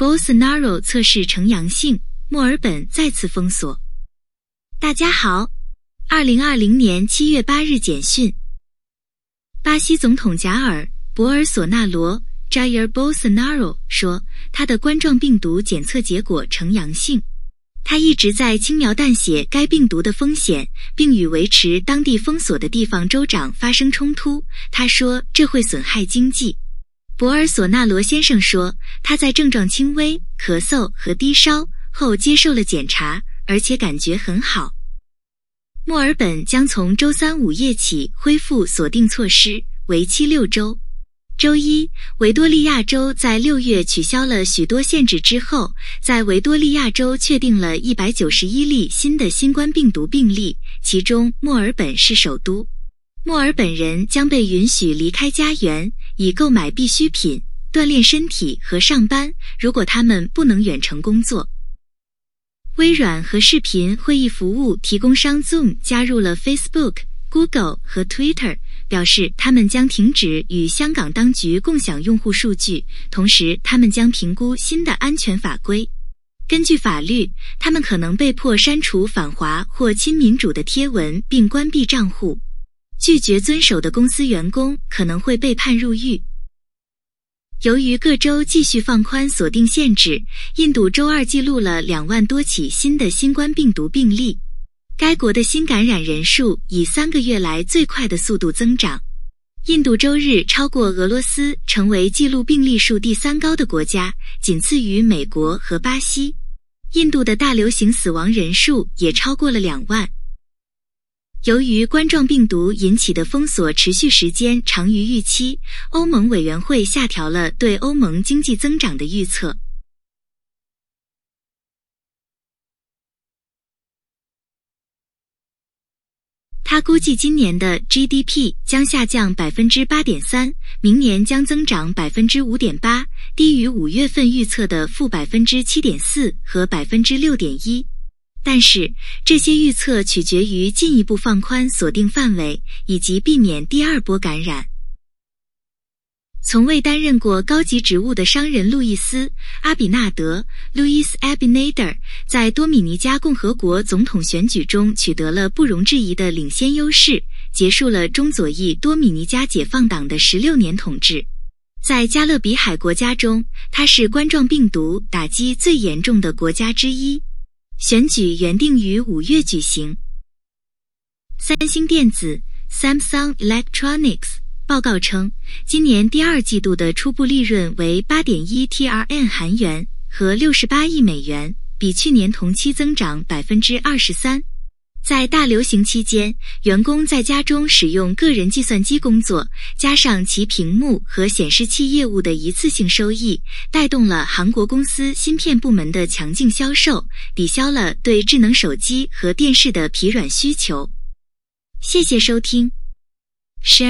Bolsonaro 测试呈阳性，墨尔本再次封锁。大家好，二零二零年七月八日简讯：巴西总统贾尔·博尔索纳罗 （Jair Bolsonaro） 说，他的冠状病毒检测结果呈阳性。他一直在轻描淡写该病毒的风险，并与维持当地封锁的地方州长发生冲突。他说这会损害经济。博尔索纳罗先生说，他在症状轻微、咳嗽和低烧后接受了检查，而且感觉很好。墨尔本将从周三午夜起恢复锁定措施，为期六周。周一，维多利亚州在六月取消了许多限制之后，在维多利亚州确定了一百九十一例新的新冠病毒病例，其中墨尔本是首都。墨尔本人将被允许离开家园，以购买必需品、锻炼身体和上班，如果他们不能远程工作。微软和视频会议服务提供商 Zoom 加入了 Facebook、Google 和 Twitter。表示他们将停止与香港当局共享用户数据，同时他们将评估新的安全法规。根据法律，他们可能被迫删除反华或亲民主的贴文并关闭账户。拒绝遵守的公司员工可能会被判入狱。由于各州继续放宽锁定限制，印度周二记录了两万多起新的新冠病毒病例。该国的新感染人数以三个月来最快的速度增长。印度周日超过俄罗斯，成为记录病例数第三高的国家，仅次于美国和巴西。印度的大流行死亡人数也超过了两万。由于冠状病毒引起的封锁持续时间长于预期，欧盟委员会下调了对欧盟经济增长的预测。他估计今年的 GDP 将下降百分之八点三，明年将增长百分之五点八，低于五月份预测的负百分之七点四和百分之六点一。但是这些预测取决于进一步放宽锁定范围以及避免第二波感染。从未担任过高级职务的商人路易斯·阿比纳德 （Louis Abinader） 在多米尼加共和国总统选举中取得了不容置疑的领先优势，结束了中左翼多米尼加解放党的十六年统治。在加勒比海国家中，它是冠状病毒打击最严重的国家之一。选举原定于五月举行。三星电子 （Samsung Electronics）。报告称，今年第二季度的初步利润为八点一 TRN 韩元和六十八亿美元，比去年同期增长百分之二十三。在大流行期间，员工在家中使用个人计算机工作，加上其屏幕和显示器业务的一次性收益，带动了韩国公司芯片部门的强劲销售，抵消了对智能手机和电视的疲软需求。谢谢收听，Share。